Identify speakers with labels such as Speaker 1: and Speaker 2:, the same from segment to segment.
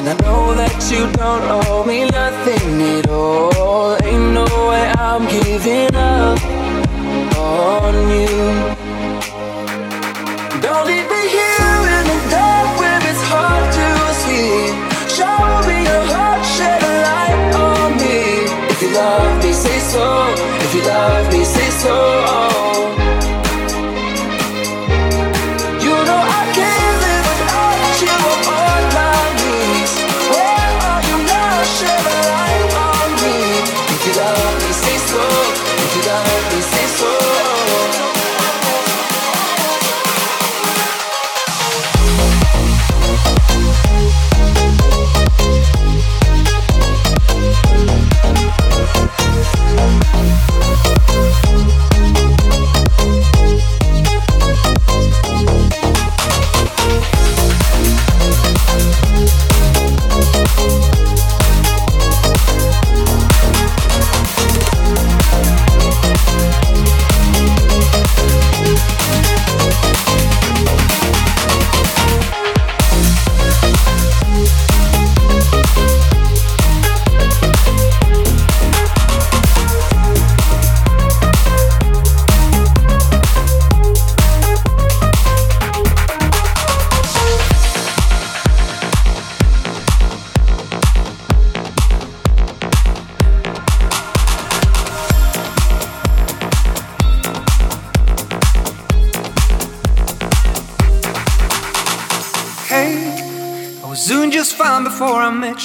Speaker 1: And I know that you don't owe me nothing at all. Ain't no way I'm giving up on you. Don't leave me here in the dark where it's hard to see. Show me your heart, shed a light on me. If you love me, say so. If you love me, say so.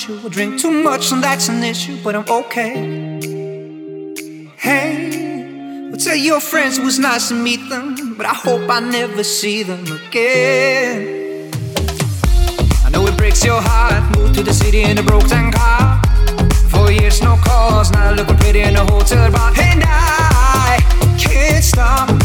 Speaker 2: You. I drink too much and that's an issue, but I'm okay. Hey, well, tell your friends it was nice to meet them, but I hope I never see them again. I know it breaks your heart. Moved to the city in a broken car. Four years, no calls. Now looking pretty in a hotel bar. And I can't stop.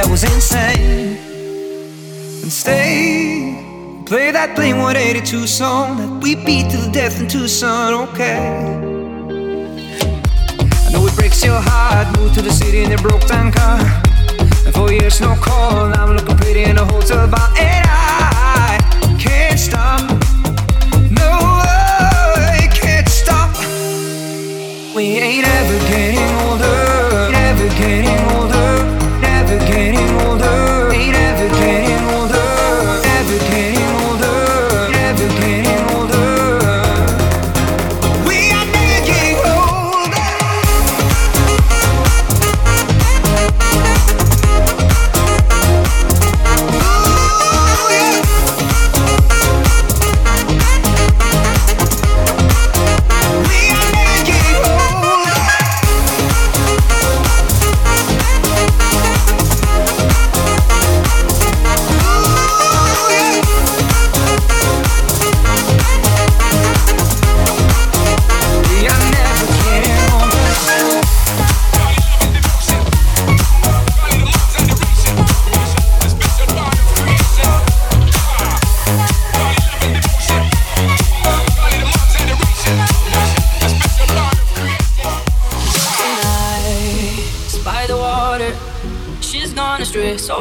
Speaker 2: I was insane. And stay, play that Blink 182 song that we beat to the death in Tucson. Okay. I know it breaks your heart. Moved to the city in a broke down car. And for years, no call. I'm looking pretty in a hotel bar. And I can't stop.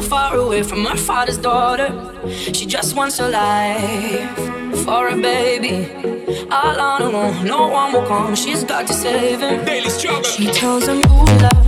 Speaker 2: far
Speaker 3: away from her father's daughter. She just wants a life for a baby. All on her own, no one will come. She's got to save him.
Speaker 4: Daily struggle.
Speaker 3: She tells him, Ooh, love.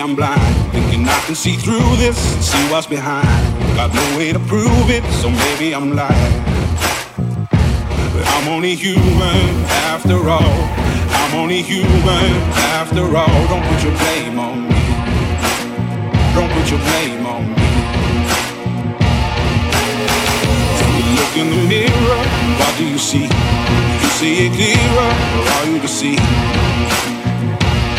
Speaker 3: I'm
Speaker 4: blind. Thinking I can see through this see what's behind. Got no way to prove it, so maybe I'm lying. But I'm only human after all. I'm only human after all. Don't put your blame on me. Don't put your blame on me. When you look in the mirror, what do you see? You see it clearer, or are you deceived?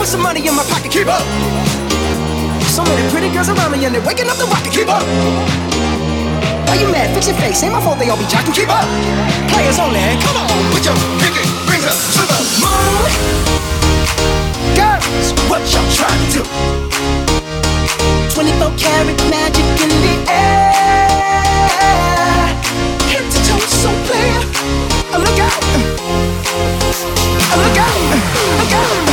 Speaker 4: put some money in my pocket, keep up. So many pretty girls around me and they're waking up the rocket, keep up. Why you mad? Fix your face. Ain't my fault they all be jocking, keep up. Players only, come on, put your pinky rings up to the moon. Girls, what y'all trying to do? 24 karat magic in the
Speaker 5: air. Head to toe, so clear. I look out. I look out. Look out.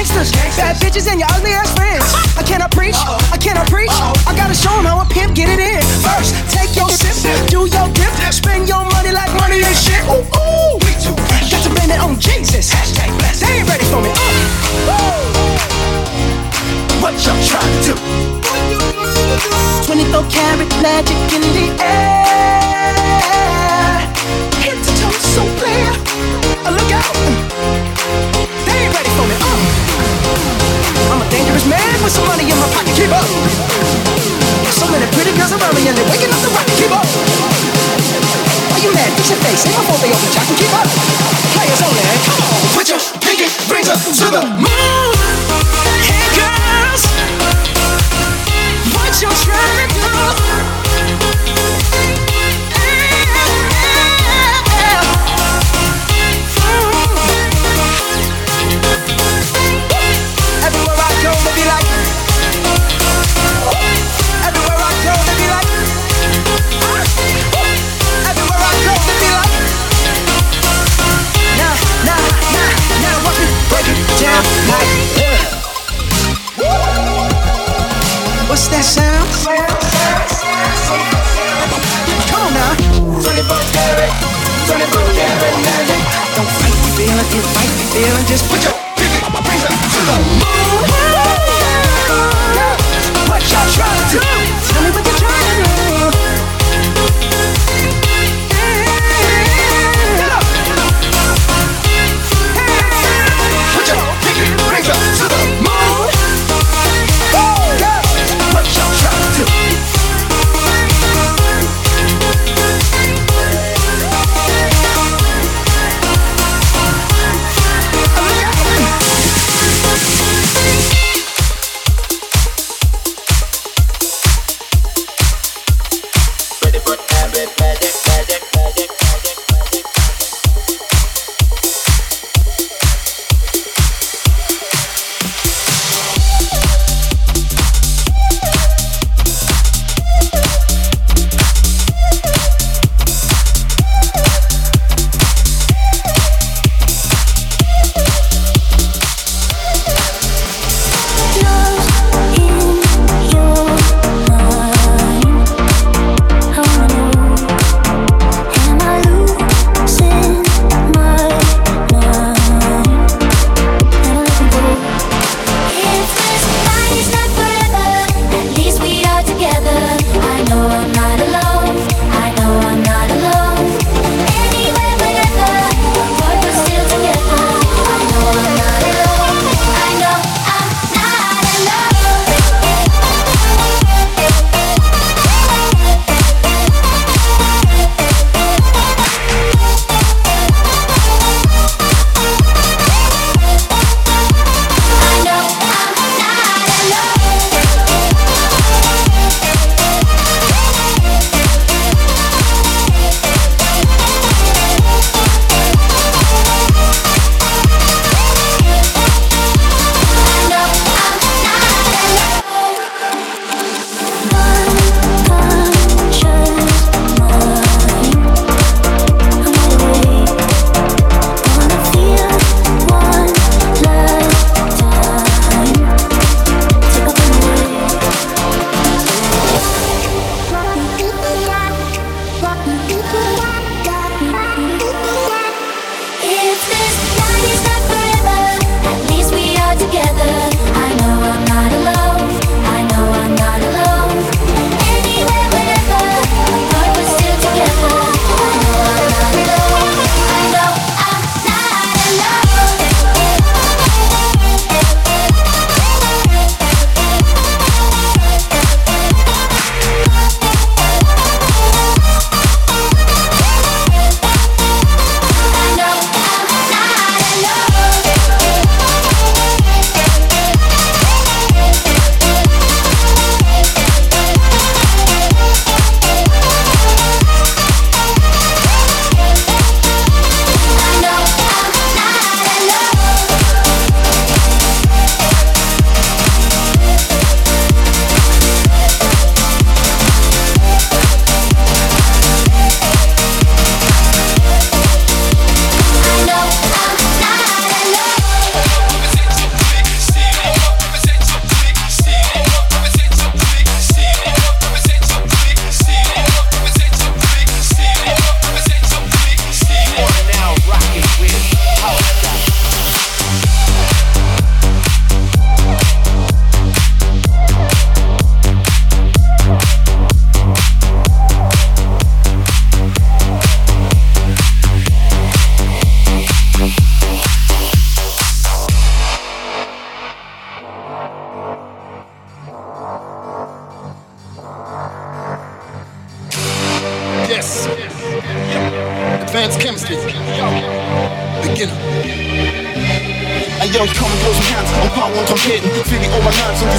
Speaker 5: gangsters. Bad bitches and your ugly ass friends. I cannot preach, I cannot preach. I gotta show them how a pimp get it in. First, take your sip, do your dip, spend your money like money
Speaker 2: ain't shit. Ooh, ooh, we too rich. Got to blame it on
Speaker 5: Jesus. Hashtag blessed. They ain't ready
Speaker 2: for me. Uh, what y'all trying to do? 24 karat magic in the air. Head to toe, so clear. Look out. average man with some money in my pocket. Keep up. So many pretty
Speaker 5: girls around me and they're
Speaker 2: waking up the rock, Keep up. Why you mad? Fix your
Speaker 5: face.
Speaker 2: Ain't before they open jack and keep up. Players only. Come on,
Speaker 5: put your pinky rings up to the moon. Hey girls, what you trying to do?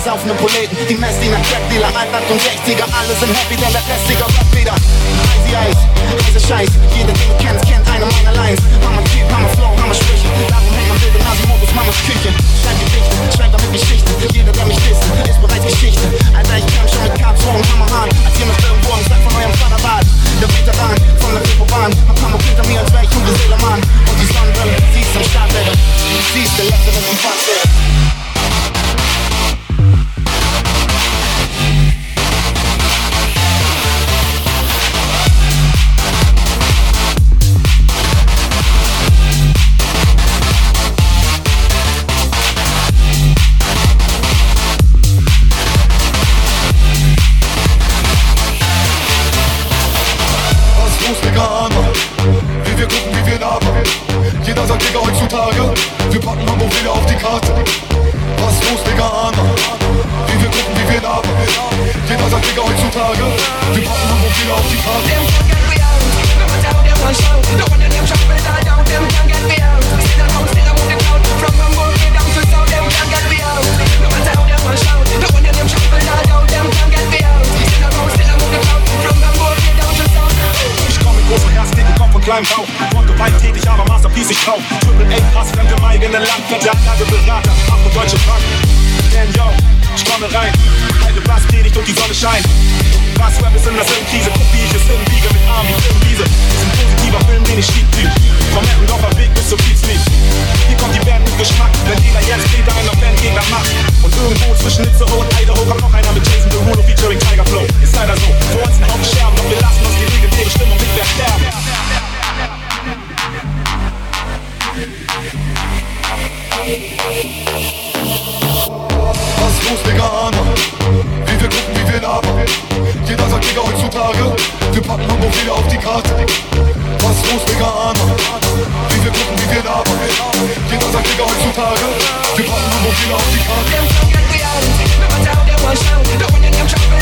Speaker 6: Und die saufenden Proleten Die Messdiener, Crackdealer, Altland-60er Alle sind happy, denn der Rest, Digga, rappt wieder Easy Eis, heißer Scheiß. Jeder, den du kennst, kennt eine meiner Lines. Hammer Typ, Hammer Flow, Hammer Sprüche. Darum hängt man Bild in Nasimodus, Mamas Küche. Schreib Gedichte, schreib damit Geschichten Jeder, der mich disst, ist bereits Geschichte. Alter, ich kam schon mit Karton, Hammerhahn Als noch irgendwo am Sack von eurem Vater wart Der Veteran von der Reeperbahn Hab Hammer hinter mir, als wär ich Uwe Seelermann Und die Sonnenbrille, sie ist am Start, Digga Sie ist der Letzte, was im Fass
Speaker 7: jeder sagt, Digga, heutzutage, wir packen Hamburg wieder auf die Karte. Was los, Digga, Ahne? Wie wir gucken, wie wir labern. Jeder sagt, Digga, heutzutage, wir packen Hamburg wieder auf die Karte.
Speaker 8: Ich komme großen Herz, Digga. Und kleinem Bauch. Und gewalttätig, aber Masterpiece ich drauf. Triple A Pass, fremde im eigenen Land. Fette Anlage, Berater, Afro deutsche Bank. Denn yo, ich komme rein. Alte Bass predigt und die Sonne scheint. Was Rap ist in der Krise. Guck, wie ich es hinbiege mit Arm wie Filmwiese. Ist ein positiver Film, den ich schieb typ. Vom Eppendorfer Weg bis zur Kiezlied. Hier kommt die Band mit Geschmack. Wenn jeder jetzt Peter einer Band Gegner macht. Und irgendwo zwischen Nitze und Idaho kommt noch einer mit Jason Derulo featuring Tiger Flow. Ist leider so. Vor uns ein Haufen Scherben, doch wir lassen uns die legendäre Stimmung nicht mehr sterben.
Speaker 7: Was ist los, Wie wir gucken, wie wir labern. Jeder sagt, Digga, heutzutage, wir packen Hamburg auf die Karte. Was ist los, Wie wir gucken, wie wir labern. Jeder sagt, Digga, heutzutage, wir packen Hamburg auf die Karte.
Speaker 9: Get me out. Never down. The one in them trouble,